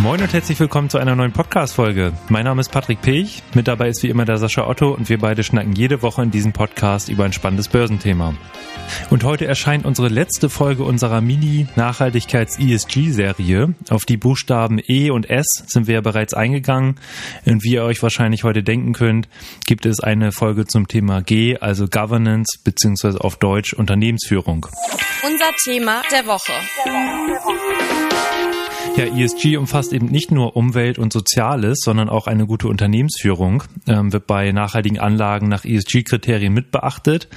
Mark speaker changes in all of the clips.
Speaker 1: Moin und herzlich willkommen zu einer neuen Podcast-Folge. Mein Name ist Patrick Pech, mit dabei ist wie immer der Sascha Otto und wir beide schnacken jede Woche in diesem Podcast über ein spannendes Börsenthema. Und heute erscheint unsere letzte Folge unserer Mini-Nachhaltigkeits-ESG-Serie. Auf die Buchstaben E und S sind wir ja bereits eingegangen. Und wie ihr euch wahrscheinlich heute denken könnt, gibt es eine Folge zum Thema G, also Governance beziehungsweise auf Deutsch Unternehmensführung.
Speaker 2: Unser Thema der Woche.
Speaker 1: Ja, ESG umfasst eben nicht nur Umwelt und Soziales, sondern auch eine gute Unternehmensführung, ähm, wird bei nachhaltigen Anlagen nach ESG-Kriterien mitbeachtet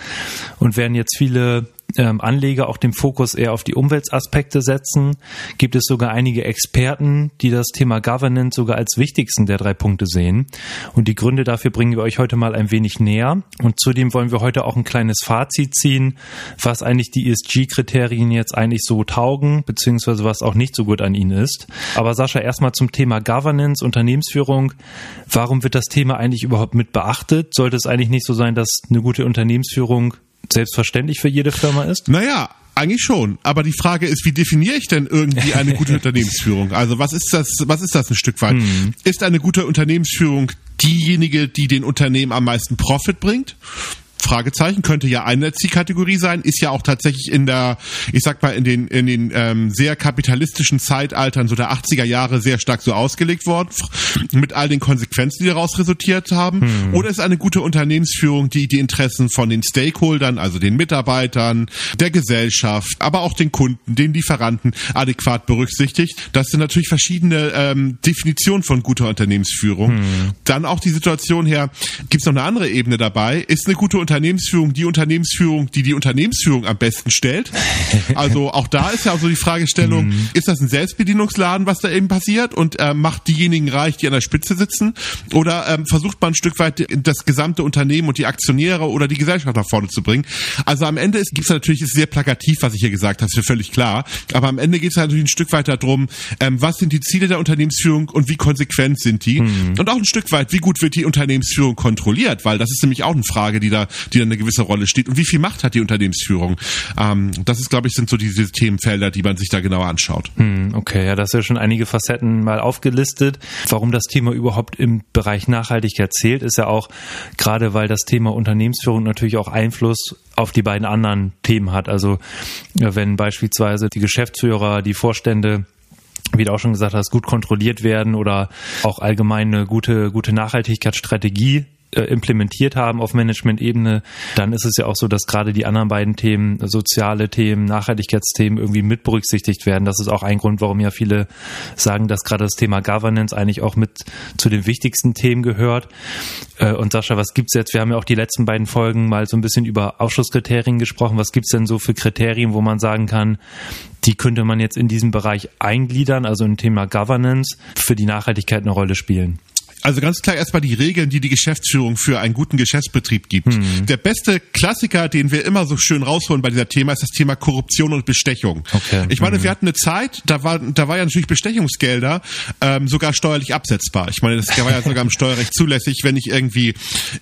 Speaker 1: und werden jetzt viele ähm, Anleger auch den Fokus eher auf die Umweltaspekte setzen, gibt es sogar einige Experten, die das Thema Governance sogar als wichtigsten der drei Punkte sehen. Und die Gründe dafür bringen wir euch heute mal ein wenig näher. Und zudem wollen wir heute auch ein kleines Fazit ziehen, was eigentlich die ESG-Kriterien jetzt eigentlich so taugen, beziehungsweise was auch nicht so gut an ihnen ist. Aber Sascha, erstmal zum Thema Governance, Unternehmensführung. Warum wird das Thema eigentlich überhaupt mit beachtet? Sollte es eigentlich nicht so sein, dass eine gute Unternehmensführung selbstverständlich für jede Firma ist?
Speaker 3: Naja, eigentlich schon. Aber die Frage ist, wie definiere ich denn irgendwie eine gute Unternehmensführung? Also was ist das, was ist das ein Stück weit? Hm. Ist eine gute Unternehmensführung diejenige, die den Unternehmen am meisten Profit bringt? Fragezeichen könnte ja eine Zielkategorie sein, ist ja auch tatsächlich in der, ich sag mal, in den, in den ähm, sehr kapitalistischen Zeitaltern so der 80er Jahre sehr stark so ausgelegt worden, mit all den Konsequenzen, die daraus resultiert haben. Hm. Oder ist eine gute Unternehmensführung, die die Interessen von den Stakeholdern, also den Mitarbeitern, der Gesellschaft, aber auch den Kunden, den Lieferanten adäquat berücksichtigt? Das sind natürlich verschiedene ähm, Definitionen von guter Unternehmensführung. Hm. Dann auch die Situation her, gibt es noch eine andere Ebene dabei, ist eine gute Unternehmensführung die Unternehmensführung, die die Unternehmensführung am besten stellt. Also auch da ist ja also die Fragestellung, mhm. ist das ein Selbstbedienungsladen, was da eben passiert und äh, macht diejenigen reich, die an der Spitze sitzen? Oder ähm, versucht man ein Stück weit das gesamte Unternehmen und die Aktionäre oder die Gesellschaft nach vorne zu bringen? Also am Ende gibt es natürlich, ist sehr plakativ, was ich hier gesagt habe, ist mir völlig klar. Aber am Ende geht es natürlich ein Stück weit darum, ähm, was sind die Ziele der Unternehmensführung und wie konsequent sind die? Mhm. Und auch ein Stück weit, wie gut wird die Unternehmensführung kontrolliert? Weil das ist nämlich auch eine Frage, die da die dann eine gewisse Rolle steht. Und wie viel Macht hat die Unternehmensführung? Ähm, das ist, glaube ich, sind so diese Themenfelder, die man sich da genauer anschaut.
Speaker 1: Hm, okay, ja, das ist ja schon einige Facetten mal aufgelistet. Warum das Thema überhaupt im Bereich Nachhaltigkeit zählt, ist ja auch gerade, weil das Thema Unternehmensführung natürlich auch Einfluss auf die beiden anderen Themen hat. Also wenn beispielsweise die Geschäftsführer, die Vorstände wie du auch schon gesagt hast, gut kontrolliert werden oder auch allgemein eine gute, gute Nachhaltigkeitsstrategie implementiert haben auf Management-Ebene, dann ist es ja auch so, dass gerade die anderen beiden Themen, soziale Themen, Nachhaltigkeitsthemen irgendwie mit berücksichtigt werden. Das ist auch ein Grund, warum ja viele sagen, dass gerade das Thema Governance eigentlich auch mit zu den wichtigsten Themen gehört. Äh, und Sascha, was gibt's jetzt? Wir haben ja auch die letzten beiden Folgen mal so ein bisschen über Ausschusskriterien gesprochen. Was gibt's denn so für Kriterien, wo man sagen kann, die könnte man jetzt in diesem Bereich eingliedern, also im Thema Governance, für die Nachhaltigkeit eine Rolle spielen?
Speaker 3: Also ganz klar erstmal die Regeln, die die Geschäftsführung für einen guten Geschäftsbetrieb gibt. Mhm. Der beste Klassiker, den wir immer so schön rausholen bei dieser Thema, ist das Thema Korruption und Bestechung. Okay. Ich meine, mhm. wir hatten eine Zeit, da war, da war ja natürlich Bestechungsgelder ähm, sogar steuerlich absetzbar. Ich meine, das war ja sogar im Steuerrecht zulässig, wenn ich irgendwie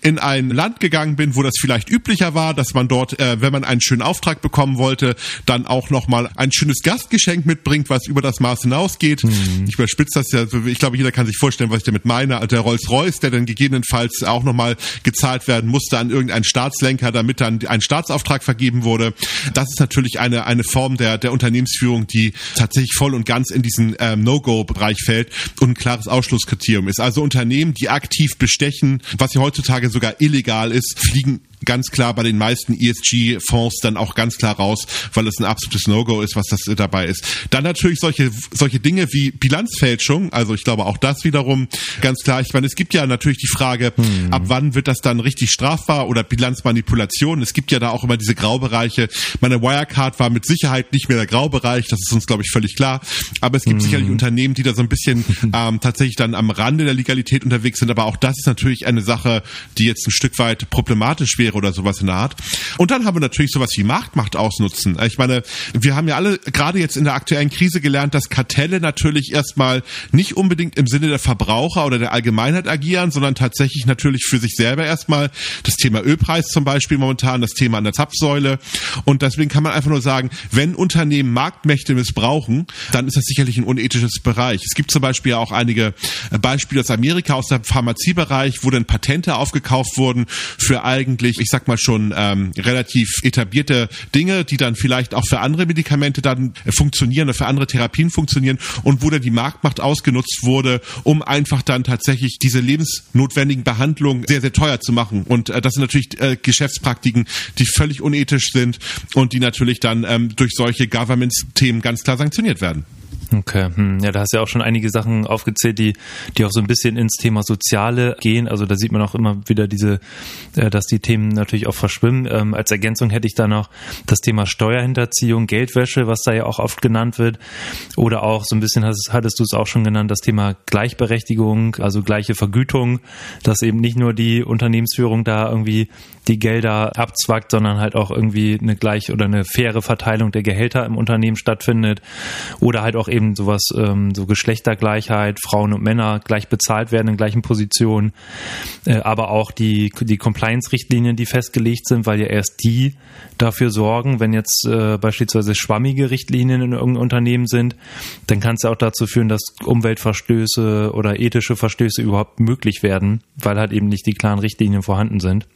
Speaker 3: in ein Land gegangen bin, wo das vielleicht üblicher war, dass man dort, äh, wenn man einen schönen Auftrag bekommen wollte, dann auch nochmal ein schönes Gastgeschenk mitbringt, was über das Maß hinausgeht. Mhm. Ich überspitze das ja, ich glaube, jeder kann sich vorstellen, was ich damit meine der Rolls-Royce, der dann gegebenenfalls auch nochmal gezahlt werden musste an irgendeinen Staatslenker, damit dann ein Staatsauftrag vergeben wurde. Das ist natürlich eine, eine Form der, der Unternehmensführung, die tatsächlich voll und ganz in diesen ähm, No-Go-Bereich fällt und ein klares Ausschlusskriterium ist. Also Unternehmen, die aktiv bestechen, was ja heutzutage sogar illegal ist, fliegen ganz klar bei den meisten ESG-Fonds dann auch ganz klar raus, weil es ein absolutes No-Go ist, was das dabei ist. Dann natürlich solche, solche Dinge wie Bilanzfälschung, also ich glaube auch das wiederum ganz klar. Ich meine, es gibt ja natürlich die Frage, hm. ab wann wird das dann richtig strafbar oder Bilanzmanipulation? Es gibt ja da auch immer diese Graubereiche. Meine Wirecard war mit Sicherheit nicht mehr der Graubereich, das ist uns, glaube ich, völlig klar. Aber es gibt hm. sicherlich Unternehmen, die da so ein bisschen ähm, tatsächlich dann am Rande der Legalität unterwegs sind. Aber auch das ist natürlich eine Sache, die jetzt ein Stück weit problematisch wäre wäre oder sowas in der Art. Und dann haben wir natürlich sowas wie Marktmacht ausnutzen. Ich meine, wir haben ja alle gerade jetzt in der aktuellen Krise gelernt, dass Kartelle natürlich erstmal nicht unbedingt im Sinne der Verbraucher oder der Allgemeinheit agieren, sondern tatsächlich natürlich für sich selber erstmal das Thema Ölpreis zum Beispiel momentan, das Thema an der Zapfsäule. Und deswegen kann man einfach nur sagen, wenn Unternehmen Marktmächte missbrauchen, dann ist das sicherlich ein unethisches Bereich. Es gibt zum Beispiel auch einige Beispiele aus Amerika, aus dem Pharmaziebereich, wo dann Patente aufgekauft wurden für eigentlich, ich sag mal schon, ähm, relativ etablierte Dinge, die dann vielleicht auch für andere Medikamente dann funktionieren oder für andere Therapien funktionieren und wo dann die Marktmacht ausgenutzt wurde, um einfach dann tatsächlich diese lebensnotwendigen Behandlungen sehr, sehr teuer zu machen. Und äh, das sind natürlich äh, Geschäftspraktiken, die völlig unethisch sind und die natürlich dann ähm, durch solche Governments-Themen ganz klar sanktioniert werden.
Speaker 1: Okay, hm. ja, da hast du ja auch schon einige Sachen aufgezählt, die, die auch so ein bisschen ins Thema Soziale gehen. Also da sieht man auch immer wieder diese, äh, dass die Themen natürlich auch verschwimmen. Ähm, als Ergänzung hätte ich da noch das Thema Steuerhinterziehung, Geldwäsche, was da ja auch oft genannt wird. Oder auch so ein bisschen hast, hattest du es auch schon genannt, das Thema Gleichberechtigung, also gleiche Vergütung, dass eben nicht nur die Unternehmensführung da irgendwie die Gelder abzwackt, sondern halt auch irgendwie eine gleich oder eine faire Verteilung der Gehälter im Unternehmen stattfindet. Oder halt auch eben sowas, ähm, so Geschlechtergleichheit, Frauen und Männer gleich bezahlt werden in gleichen Positionen, äh, aber auch die, die Compliance-Richtlinien, die festgelegt sind, weil ja erst die dafür sorgen, wenn jetzt äh, beispielsweise schwammige Richtlinien in irgendeinem Unternehmen sind, dann kann es ja auch dazu führen, dass Umweltverstöße oder ethische Verstöße überhaupt möglich werden, weil halt eben nicht die klaren Richtlinien vorhanden sind.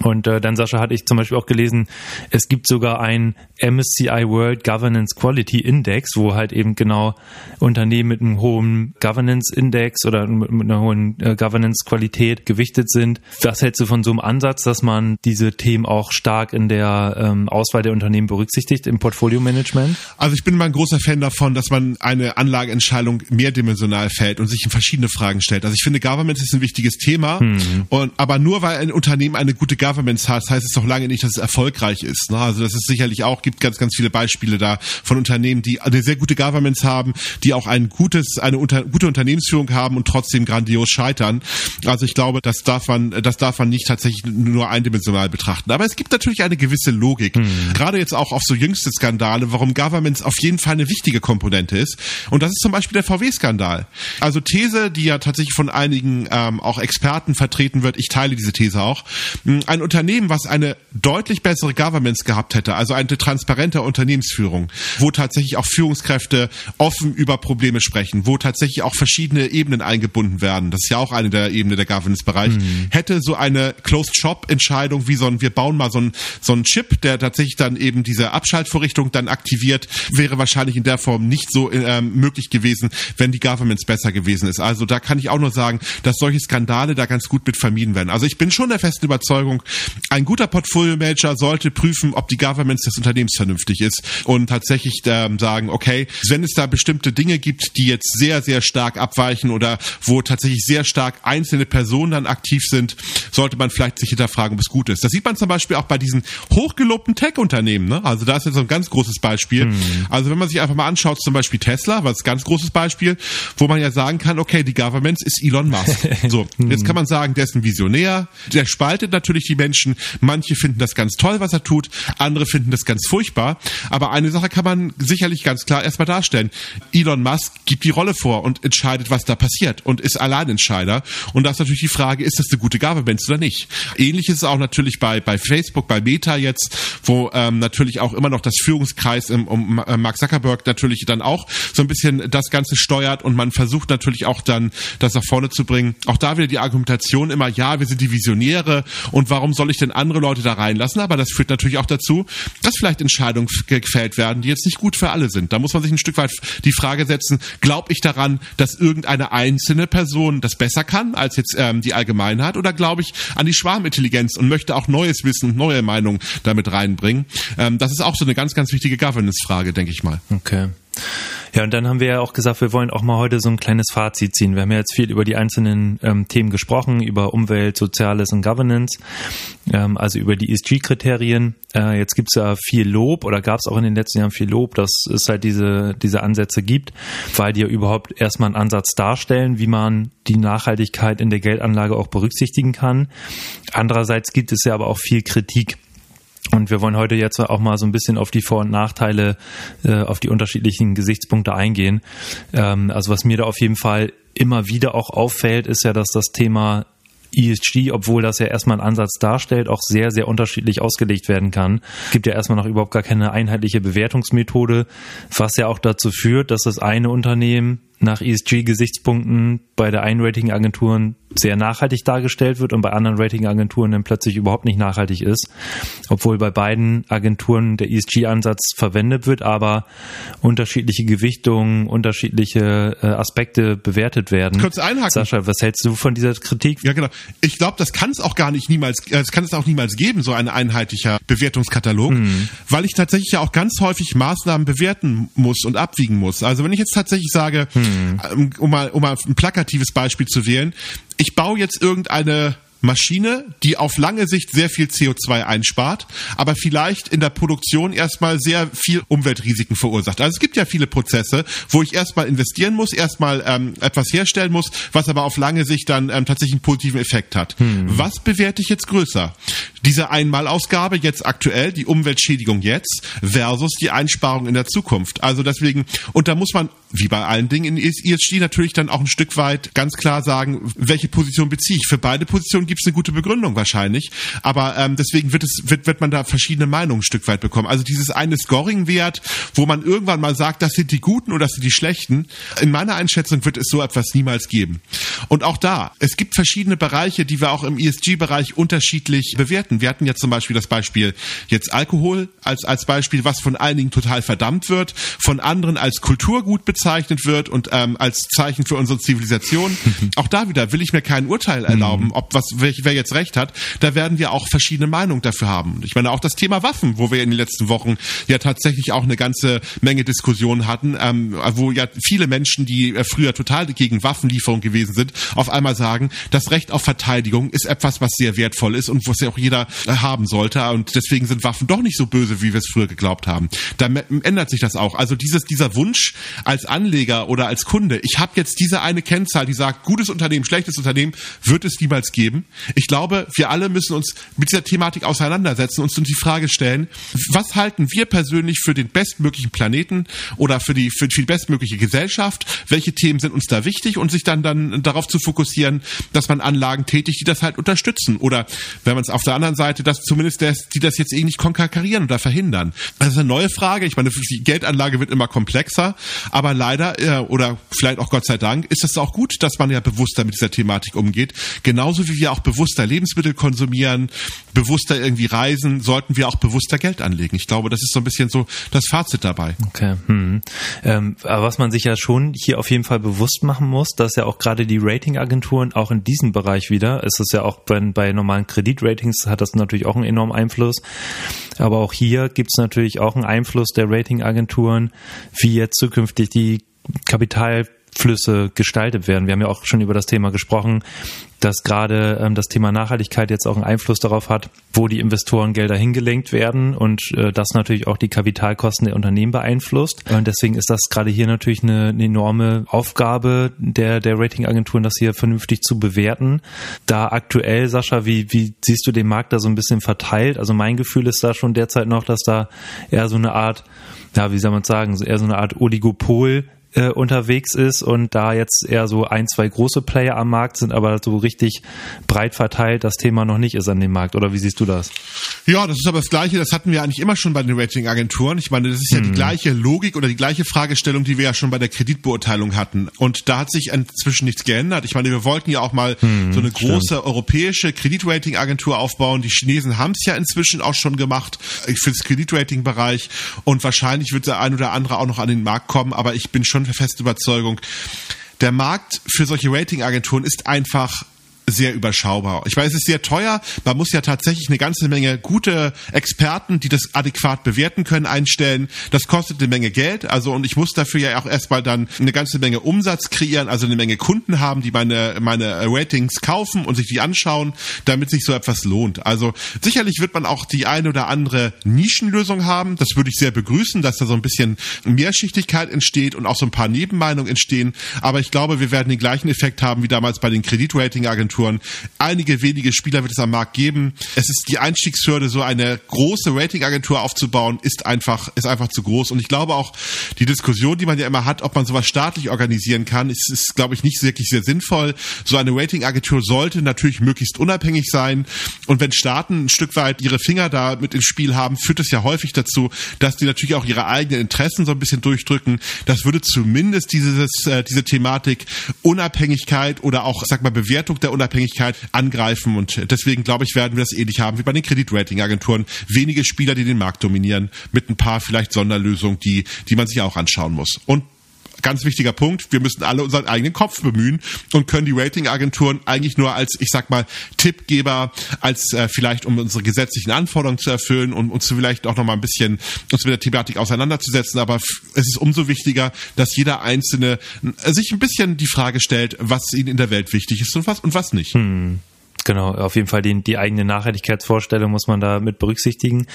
Speaker 1: Und äh, dann, Sascha, hatte ich zum Beispiel auch gelesen, es gibt sogar ein MSCI World Governance Quality Index, wo halt eben genau Unternehmen mit einem hohen Governance Index oder mit einer hohen äh, Governance Qualität gewichtet sind. Was hältst du von so einem Ansatz, dass man diese Themen auch stark in der ähm, Auswahl der Unternehmen berücksichtigt im Portfolio Management?
Speaker 3: Also ich bin mal ein großer Fan davon, dass man eine Anlageentscheidung mehrdimensional fällt und sich in verschiedene Fragen stellt. Also ich finde, Governance ist ein wichtiges Thema, mhm. und, aber nur weil ein Unternehmen eine gute Governance hat, heißt es doch lange nicht, dass es erfolgreich ist. Ne? Also das ist sicherlich auch, gibt ganz, ganz viele Beispiele da von Unternehmen, die eine sehr gute Governance haben, die auch ein gutes, eine unter, gute Unternehmensführung haben und trotzdem grandios scheitern. Also ich glaube, das darf man, das darf man nicht tatsächlich nur eindimensional betrachten. Aber es gibt natürlich eine gewisse Logik. Mhm. Gerade jetzt auch auf so jüngste Skandale, warum Governance auf jeden Fall eine wichtige Komponente ist. Und das ist zum Beispiel der VW-Skandal. Also These, die ja tatsächlich von einigen ähm, auch Experten vertreten wird, ich teile diese These auch, ein Unternehmen, was eine deutlich bessere Governance gehabt hätte, also eine transparente Unternehmensführung, wo tatsächlich auch Führungskräfte offen über Probleme sprechen, wo tatsächlich auch verschiedene Ebenen eingebunden werden, das ist ja auch eine der Ebenen der Governance-Bereich, mhm. hätte so eine Closed-Shop-Entscheidung wie so ein, wir bauen mal so ein, so ein Chip, der tatsächlich dann eben diese Abschaltvorrichtung dann aktiviert, wäre wahrscheinlich in der Form nicht so ähm, möglich gewesen, wenn die Governance besser gewesen ist. Also da kann ich auch nur sagen, dass solche Skandale da ganz gut mit vermieden werden. Also ich bin schon der festen Überzeugung, ein guter Portfolio-Manager sollte prüfen, ob die Governance des Unternehmens vernünftig ist und tatsächlich ähm, sagen, okay, wenn es da bestimmte Dinge gibt, die jetzt sehr, sehr stark abweichen oder wo tatsächlich sehr stark einzelne Personen dann aktiv sind, sollte man vielleicht sich hinterfragen, ob es gut ist. Das sieht man zum Beispiel auch bei diesen hochgelobten Tech-Unternehmen. Ne? Also da ist jetzt so ein ganz großes Beispiel. Mhm. Also wenn man sich einfach mal anschaut, zum Beispiel Tesla, was ganz großes Beispiel, wo man ja sagen kann, okay, die Governance ist Elon Musk. So, jetzt kann man sagen, der ist ein Visionär, der spaltet natürlich die die Menschen. Manche finden das ganz toll, was er tut, andere finden das ganz furchtbar. Aber eine Sache kann man sicherlich ganz klar erstmal darstellen. Elon Musk gibt die Rolle vor und entscheidet, was da passiert und ist Alleinentscheider. Und da ist natürlich die Frage, ist das eine gute Governance oder nicht? Ähnlich ist es auch natürlich bei, bei Facebook, bei Meta jetzt, wo ähm, natürlich auch immer noch das Führungskreis im, um äh, Mark Zuckerberg natürlich dann auch so ein bisschen das Ganze steuert und man versucht natürlich auch dann das nach vorne zu bringen. Auch da wieder die Argumentation immer, ja, wir sind die Visionäre und warum warum soll ich denn andere Leute da reinlassen? Aber das führt natürlich auch dazu, dass vielleicht Entscheidungen gefällt werden, die jetzt nicht gut für alle sind. Da muss man sich ein Stück weit die Frage setzen, glaube ich daran, dass irgendeine einzelne Person das besser kann als jetzt ähm, die Allgemeinheit oder glaube ich an die Schwarmintelligenz und möchte auch neues Wissen neue Meinungen damit reinbringen? Ähm, das ist auch so eine ganz, ganz wichtige Governance-Frage, denke ich mal.
Speaker 1: Okay. Ja, und dann haben wir ja auch gesagt, wir wollen auch mal heute so ein kleines Fazit ziehen. Wir haben ja jetzt viel über die einzelnen ähm, Themen gesprochen, über Umwelt, Soziales und Governance, ähm, also über die ESG-Kriterien. Äh, jetzt gibt's ja viel Lob oder gab es auch in den letzten Jahren viel Lob, dass es halt diese, diese Ansätze gibt, weil die ja überhaupt erstmal einen Ansatz darstellen, wie man die Nachhaltigkeit in der Geldanlage auch berücksichtigen kann. Andererseits gibt es ja aber auch viel Kritik. Und wir wollen heute jetzt auch mal so ein bisschen auf die Vor- und Nachteile, äh, auf die unterschiedlichen Gesichtspunkte eingehen. Ähm, also was mir da auf jeden Fall immer wieder auch auffällt, ist ja, dass das Thema ESG, obwohl das ja erstmal einen Ansatz darstellt, auch sehr, sehr unterschiedlich ausgelegt werden kann. Es gibt ja erstmal noch überhaupt gar keine einheitliche Bewertungsmethode, was ja auch dazu führt, dass das eine Unternehmen nach ESG-Gesichtspunkten bei der einen Ratingagenturen sehr nachhaltig dargestellt wird und bei anderen Ratingagenturen dann plötzlich überhaupt nicht nachhaltig ist, obwohl bei beiden Agenturen der ESG-Ansatz verwendet wird, aber unterschiedliche Gewichtungen, unterschiedliche äh, Aspekte bewertet werden.
Speaker 3: Kurz einhaken.
Speaker 1: Sascha, was hältst du von dieser Kritik?
Speaker 3: Ja, genau. Ich glaube, das kann es auch gar nicht niemals, äh, es kann es auch niemals geben, so ein einheitlicher Bewertungskatalog, mhm. weil ich tatsächlich ja auch ganz häufig Maßnahmen bewerten muss und abwiegen muss. Also wenn ich jetzt tatsächlich sage, mhm. Um mal, um mal ein plakatives Beispiel zu wählen, ich baue jetzt irgendeine Maschine, die auf lange Sicht sehr viel CO2 einspart, aber vielleicht in der Produktion erstmal sehr viel Umweltrisiken verursacht. Also es gibt ja viele Prozesse, wo ich erstmal investieren muss, erstmal ähm, etwas herstellen muss, was aber auf lange Sicht dann ähm, tatsächlich einen positiven Effekt hat. Hm. Was bewerte ich jetzt größer? Diese Einmalausgabe jetzt aktuell, die Umweltschädigung jetzt versus die Einsparung in der Zukunft. Also deswegen, und da muss man, wie bei allen Dingen in ESG natürlich dann auch ein Stück weit ganz klar sagen, welche Position beziehe ich. Für beide Positionen gibt es eine gute Begründung wahrscheinlich. Aber ähm, deswegen wird es wird, wird man da verschiedene Meinungen ein Stück weit bekommen. Also dieses eine Scoring-Wert, wo man irgendwann mal sagt, das sind die Guten oder das sind die Schlechten. In meiner Einschätzung wird es so etwas niemals geben. Und auch da, es gibt verschiedene Bereiche, die wir auch im ESG-Bereich unterschiedlich bewerten. Wir hatten jetzt zum Beispiel das Beispiel jetzt Alkohol als, als Beispiel, was von einigen total verdammt wird, von anderen als Kulturgut bezeichnet wird und ähm, als Zeichen für unsere Zivilisation. auch da wieder will ich mir kein Urteil erlauben, mhm. ob was wer jetzt recht hat, da werden wir auch verschiedene Meinungen dafür haben. Ich meine auch das Thema Waffen, wo wir in den letzten Wochen ja tatsächlich auch eine ganze Menge Diskussionen hatten, ähm, wo ja viele Menschen, die äh, früher total gegen Waffenlieferung gewesen sind, auf einmal sagen, das Recht auf Verteidigung ist etwas, was sehr wertvoll ist und was ja auch jeder äh, haben sollte. Und deswegen sind Waffen doch nicht so böse, wie wir es früher geglaubt haben. Da ändert sich das auch. Also dieses, dieser Wunsch als Anleger oder als Kunde, ich habe jetzt diese eine Kennzahl, die sagt, gutes Unternehmen, schlechtes Unternehmen, wird es niemals geben. Ich glaube, wir alle müssen uns mit dieser Thematik auseinandersetzen, uns die Frage stellen, was halten wir persönlich für den bestmöglichen Planeten oder für die, für die bestmögliche Gesellschaft? Welche Themen sind uns da wichtig? Und sich dann, dann darauf zu fokussieren, dass man Anlagen tätigt, die das halt unterstützen. Oder wenn man es auf der anderen Seite, dass zumindest das, die das jetzt irgendwie nicht konkurrieren oder verhindern. Das ist eine neue Frage. Ich meine, die Geldanlage wird immer komplexer, aber leider, äh, oder vielleicht auch Gott sei Dank, ist es auch gut, dass man ja bewusster mit dieser Thematik umgeht. Genauso wie wir auch bewusster Lebensmittel konsumieren, bewusster irgendwie reisen, sollten wir auch bewusster Geld anlegen. Ich glaube, das ist so ein bisschen so das Fazit dabei.
Speaker 1: Okay. Hm. Ähm, aber was man sich ja schon hier auf jeden Fall bewusst machen muss, dass ja auch gerade die Ratingagenturen auch in diesem Bereich wieder, ist es ja auch bei, bei normalen Kreditratings hat das natürlich auch einen enormen Einfluss. Aber auch hier gibt es natürlich auch einen Einfluss der Ratingagenturen, wie jetzt zukünftig die Kapital Flüsse gestaltet werden. Wir haben ja auch schon über das Thema gesprochen, dass gerade ähm, das Thema Nachhaltigkeit jetzt auch einen Einfluss darauf hat, wo die Investorengelder hingelenkt werden und äh, das natürlich auch die Kapitalkosten der Unternehmen beeinflusst. Und deswegen ist das gerade hier natürlich eine, eine enorme Aufgabe der, der Ratingagenturen, das hier vernünftig zu bewerten. Da aktuell, Sascha, wie, wie siehst du den Markt da so ein bisschen verteilt? Also mein Gefühl ist da schon derzeit noch, dass da eher so eine Art, ja, wie soll man sagen, eher so eine Art Oligopol äh, unterwegs ist und da jetzt eher so ein, zwei große Player am Markt sind, aber so richtig breit verteilt das Thema noch nicht ist an dem Markt. Oder wie siehst du das?
Speaker 3: Ja, das ist aber das Gleiche, das hatten wir eigentlich immer schon bei den Ratingagenturen. Ich meine, das ist ja hm. die gleiche Logik oder die gleiche Fragestellung, die wir ja schon bei der Kreditbeurteilung hatten. Und da hat sich inzwischen nichts geändert. Ich meine, wir wollten ja auch mal hm, so eine große stimmt. europäische Kreditratingagentur aufbauen. Die Chinesen haben es ja inzwischen auch schon gemacht für das Kreditrating-Bereich und wahrscheinlich wird der ein oder andere auch noch an den Markt kommen, aber ich bin schon schon feste Überzeugung, der Markt für solche Ratingagenturen ist einfach sehr überschaubar. Ich weiß, es ist sehr teuer. Man muss ja tatsächlich eine ganze Menge gute Experten, die das adäquat bewerten können, einstellen. Das kostet eine Menge Geld. Also, und ich muss dafür ja auch erstmal dann eine ganze Menge Umsatz kreieren, also eine Menge Kunden haben, die meine, meine Ratings kaufen und sich die anschauen, damit sich so etwas lohnt. Also, sicherlich wird man auch die eine oder andere Nischenlösung haben. Das würde ich sehr begrüßen, dass da so ein bisschen Mehrschichtigkeit entsteht und auch so ein paar Nebenmeinungen entstehen. Aber ich glaube, wir werden den gleichen Effekt haben wie damals bei den Kreditratingagenturen Agenturen. Einige wenige Spieler wird es am Markt geben. Es ist die Einstiegshürde, so eine große Ratingagentur aufzubauen, ist einfach, ist einfach zu groß. Und ich glaube auch, die Diskussion, die man ja immer hat, ob man sowas staatlich organisieren kann, ist, ist glaube ich, nicht wirklich sehr sinnvoll. So eine Ratingagentur sollte natürlich möglichst unabhängig sein. Und wenn Staaten ein Stück weit ihre Finger da mit ins Spiel haben, führt es ja häufig dazu, dass die natürlich auch ihre eigenen Interessen so ein bisschen durchdrücken. Das würde zumindest dieses, äh, diese Thematik Unabhängigkeit oder auch, sag mal, Bewertung der Unabhängigkeit Unabhängigkeit angreifen und deswegen glaube ich, werden wir das ähnlich haben wie bei den Kreditratingagenturen. Wenige Spieler, die den Markt dominieren, mit ein paar vielleicht Sonderlösungen, die, die man sich auch anschauen muss. Und ganz wichtiger Punkt, wir müssen alle unseren eigenen Kopf bemühen und können die Ratingagenturen eigentlich nur als, ich sag mal, Tippgeber, als äh, vielleicht um unsere gesetzlichen Anforderungen zu erfüllen und uns vielleicht auch nochmal ein bisschen uns mit der Thematik auseinanderzusetzen. Aber es ist umso wichtiger, dass jeder Einzelne äh, sich ein bisschen die Frage stellt, was ihnen in der Welt wichtig ist und was und was nicht.
Speaker 1: Hm. Genau, auf jeden Fall die, die eigene Nachhaltigkeitsvorstellung muss man da mit berücksichtigen.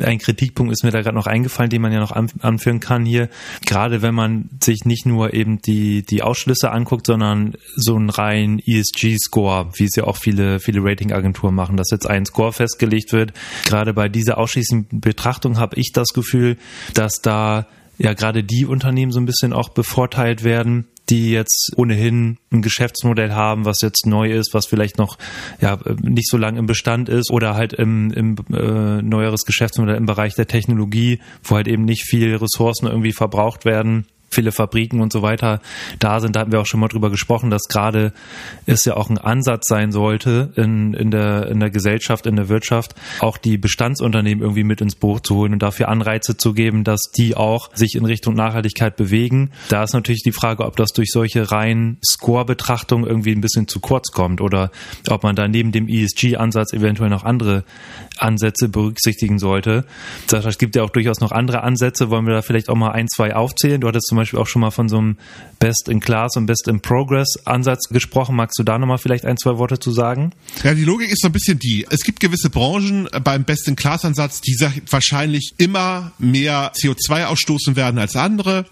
Speaker 1: Ein Kritikpunkt ist mir da gerade noch eingefallen, den man ja noch anführen kann hier. Gerade wenn man sich nicht nur eben die, die Ausschlüsse anguckt, sondern so einen reinen ESG-Score, wie es ja auch viele, viele Ratingagenturen machen, dass jetzt ein Score festgelegt wird. Gerade bei dieser ausschließlichen Betrachtung habe ich das Gefühl, dass da ja gerade die Unternehmen so ein bisschen auch bevorteilt werden, die jetzt ohnehin ein Geschäftsmodell haben, was jetzt neu ist, was vielleicht noch ja nicht so lange im Bestand ist oder halt im, im äh, neueres Geschäftsmodell im Bereich der Technologie, wo halt eben nicht viel Ressourcen irgendwie verbraucht werden viele Fabriken und so weiter da sind. Da hatten wir auch schon mal drüber gesprochen, dass gerade es ja auch ein Ansatz sein sollte in, in, der, in der Gesellschaft, in der Wirtschaft, auch die Bestandsunternehmen irgendwie mit ins Boot zu holen und dafür Anreize zu geben, dass die auch sich in Richtung Nachhaltigkeit bewegen. Da ist natürlich die Frage, ob das durch solche reinen Score-Betrachtungen irgendwie ein bisschen zu kurz kommt oder ob man da neben dem ESG-Ansatz eventuell noch andere Ansätze berücksichtigen sollte. Es gibt ja auch durchaus noch andere Ansätze. Wollen wir da vielleicht auch mal ein, zwei aufzählen? Du hattest zum Beispiel auch schon mal von so einem Best in Class und Best in Progress Ansatz gesprochen. Magst du da nochmal vielleicht ein, zwei Worte zu sagen?
Speaker 3: Ja, die Logik ist so ein bisschen die. Es gibt gewisse Branchen beim Best in Class Ansatz, die wahrscheinlich immer mehr CO2 ausstoßen werden als andere.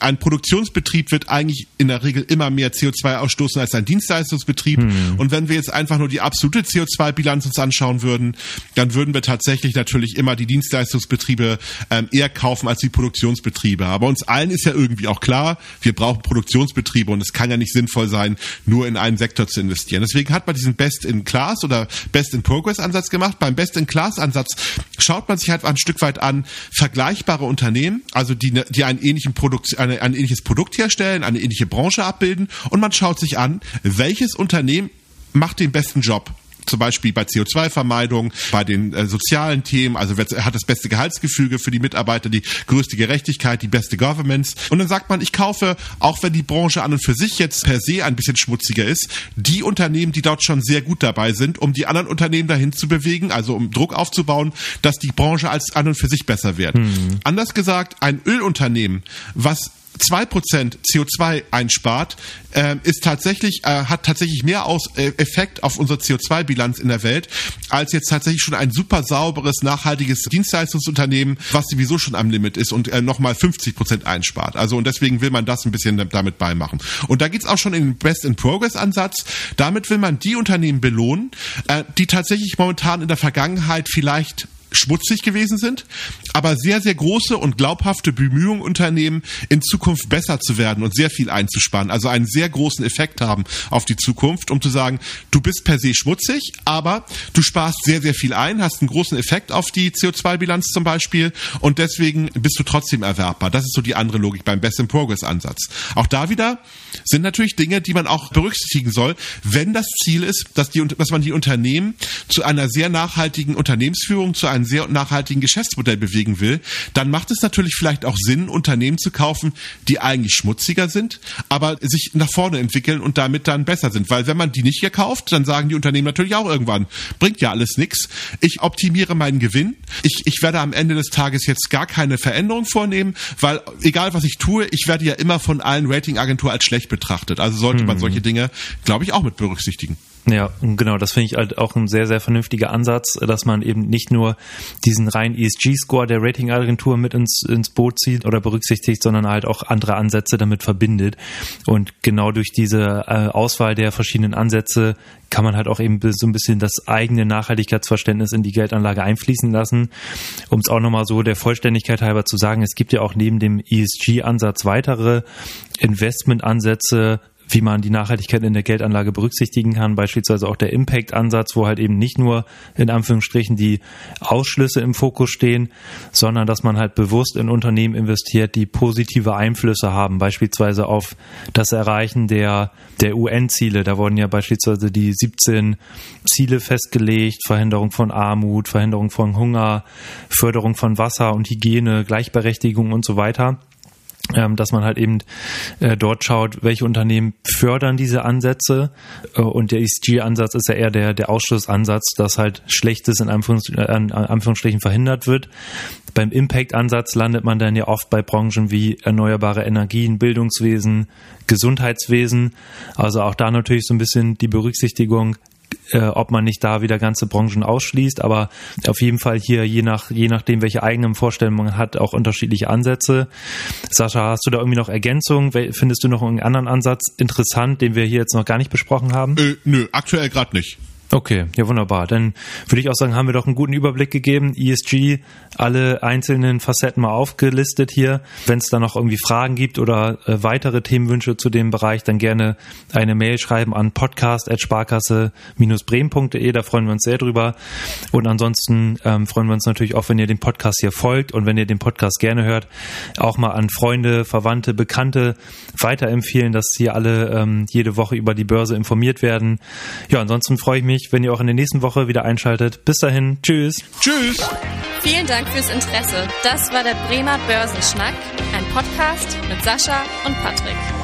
Speaker 3: Ein Produktionsbetrieb wird eigentlich in der Regel immer mehr CO2 ausstoßen als ein Dienstleistungsbetrieb. Hm. Und wenn wir jetzt einfach nur die absolute CO2-Bilanz uns anschauen würden, dann würden wir tatsächlich natürlich immer die Dienstleistungsbetriebe ähm, eher kaufen als die Produktionsbetriebe. Aber uns allen ist ja irgendwie auch klar, wir brauchen Produktionsbetriebe und es kann ja nicht sinnvoll sein, nur in einen Sektor zu investieren. Deswegen hat man diesen Best-in-Class oder Best-in-Progress-Ansatz gemacht. Beim Best-in-Class-Ansatz schaut man sich halt ein Stück weit an, vergleichbare Unternehmen, also die, die einen ähnlichen Produkt Produkt, eine, ein ähnliches Produkt herstellen, eine ähnliche Branche abbilden und man schaut sich an, welches Unternehmen macht den besten Job zum Beispiel bei CO2-Vermeidung, bei den äh, sozialen Themen, also hat das beste Gehaltsgefüge für die Mitarbeiter, die größte Gerechtigkeit, die beste Governance. Und dann sagt man, ich kaufe, auch wenn die Branche an und für sich jetzt per se ein bisschen schmutziger ist, die Unternehmen, die dort schon sehr gut dabei sind, um die anderen Unternehmen dahin zu bewegen, also um Druck aufzubauen, dass die Branche als an und für sich besser wird. Hm. Anders gesagt, ein Ölunternehmen, was 2% CO2 einspart, äh, ist tatsächlich, äh, hat tatsächlich mehr aus, äh, Effekt auf unsere CO2-Bilanz in der Welt, als jetzt tatsächlich schon ein super sauberes, nachhaltiges Dienstleistungsunternehmen, was sowieso schon am Limit ist und äh, nochmal 50% einspart. Also und deswegen will man das ein bisschen damit beimachen. Und da geht's auch schon in den Best-in-Progress-Ansatz. Damit will man die Unternehmen belohnen, äh, die tatsächlich momentan in der Vergangenheit vielleicht schmutzig gewesen sind, aber sehr, sehr große und glaubhafte Bemühungen unternehmen, in Zukunft besser zu werden und sehr viel einzusparen. Also einen sehr großen Effekt haben auf die Zukunft, um zu sagen, du bist per se schmutzig, aber du sparst sehr, sehr viel ein, hast einen großen Effekt auf die CO2-Bilanz zum Beispiel und deswegen bist du trotzdem erwerbbar. Das ist so die andere Logik beim Best in Progress Ansatz. Auch da wieder sind natürlich Dinge, die man auch berücksichtigen soll, wenn das Ziel ist, dass, die, dass man die Unternehmen zu einer sehr nachhaltigen Unternehmensführung, zu einem einem sehr nachhaltigen Geschäftsmodell bewegen will, dann macht es natürlich vielleicht auch Sinn, Unternehmen zu kaufen, die eigentlich schmutziger sind, aber sich nach vorne entwickeln und damit dann besser sind. Weil wenn man die nicht gekauft, dann sagen die Unternehmen natürlich auch irgendwann, bringt ja alles nichts. Ich optimiere meinen Gewinn. Ich, ich werde am Ende des Tages jetzt gar keine Veränderung vornehmen, weil egal was ich tue, ich werde ja immer von allen Ratingagenturen als schlecht betrachtet. Also sollte man mhm. solche Dinge, glaube ich, auch mit berücksichtigen.
Speaker 1: Ja, genau, das finde ich halt auch ein sehr, sehr vernünftiger Ansatz, dass man eben nicht nur diesen reinen ESG-Score der Ratingagentur mit ins, ins Boot zieht oder berücksichtigt, sondern halt auch andere Ansätze damit verbindet. Und genau durch diese äh, Auswahl der verschiedenen Ansätze kann man halt auch eben so ein bisschen das eigene Nachhaltigkeitsverständnis in die Geldanlage einfließen lassen. Um es auch nochmal so der Vollständigkeit halber zu sagen, es gibt ja auch neben dem ESG-Ansatz weitere Investmentansätze, wie man die Nachhaltigkeit in der Geldanlage berücksichtigen kann, beispielsweise auch der Impact-Ansatz, wo halt eben nicht nur in Anführungsstrichen die Ausschlüsse im Fokus stehen, sondern dass man halt bewusst in Unternehmen investiert, die positive Einflüsse haben, beispielsweise auf das Erreichen der, der UN-Ziele. Da wurden ja beispielsweise die 17 Ziele festgelegt, Verhinderung von Armut, Verhinderung von Hunger, Förderung von Wasser und Hygiene, Gleichberechtigung und so weiter ähm, dass man halt eben äh, dort schaut, welche Unternehmen fördern diese Ansätze äh, und der ESG-Ansatz ist ja eher der, der Ausschlussansatz, dass halt Schlechtes in, äh, Anführungsstrichen verhindert wird. Beim Impact-Ansatz landet man dann ja oft bei Branchen wie erneuerbare Energien, Bildungswesen, Gesundheitswesen. Also auch da natürlich so ein bisschen die Berücksichtigung, äh, ob man nicht da wieder ganze Branchen ausschließt, aber auf jeden Fall hier, je nach, je nachdem, welche eigenen Vorstellungen man hat, auch unterschiedliche Ansätze. Sascha, hast du da irgendwie noch Ergänzungen? Findest du noch einen anderen Ansatz interessant, den wir hier jetzt noch gar nicht besprochen haben?
Speaker 3: Äh, nö, aktuell gerade nicht.
Speaker 1: Okay, ja wunderbar. Dann würde ich auch sagen, haben wir doch einen guten Überblick gegeben. ESG, alle einzelnen Facetten mal aufgelistet hier. Wenn es da noch irgendwie Fragen gibt oder äh, weitere Themenwünsche zu dem Bereich, dann gerne eine Mail schreiben an podcast.sparkasse-bremen.de. Da freuen wir uns sehr drüber. Und ansonsten ähm, freuen wir uns natürlich auch, wenn ihr dem Podcast hier folgt und wenn ihr den Podcast gerne hört, auch mal an Freunde, Verwandte, Bekannte weiterempfehlen, dass sie alle ähm, jede Woche über die Börse informiert werden. Ja, ansonsten freue ich mich, mich, wenn ihr auch in der nächsten Woche wieder einschaltet. Bis dahin, tschüss.
Speaker 3: Tschüss.
Speaker 2: Vielen Dank fürs Interesse. Das war der Bremer Börsenschnack, ein Podcast mit Sascha und Patrick.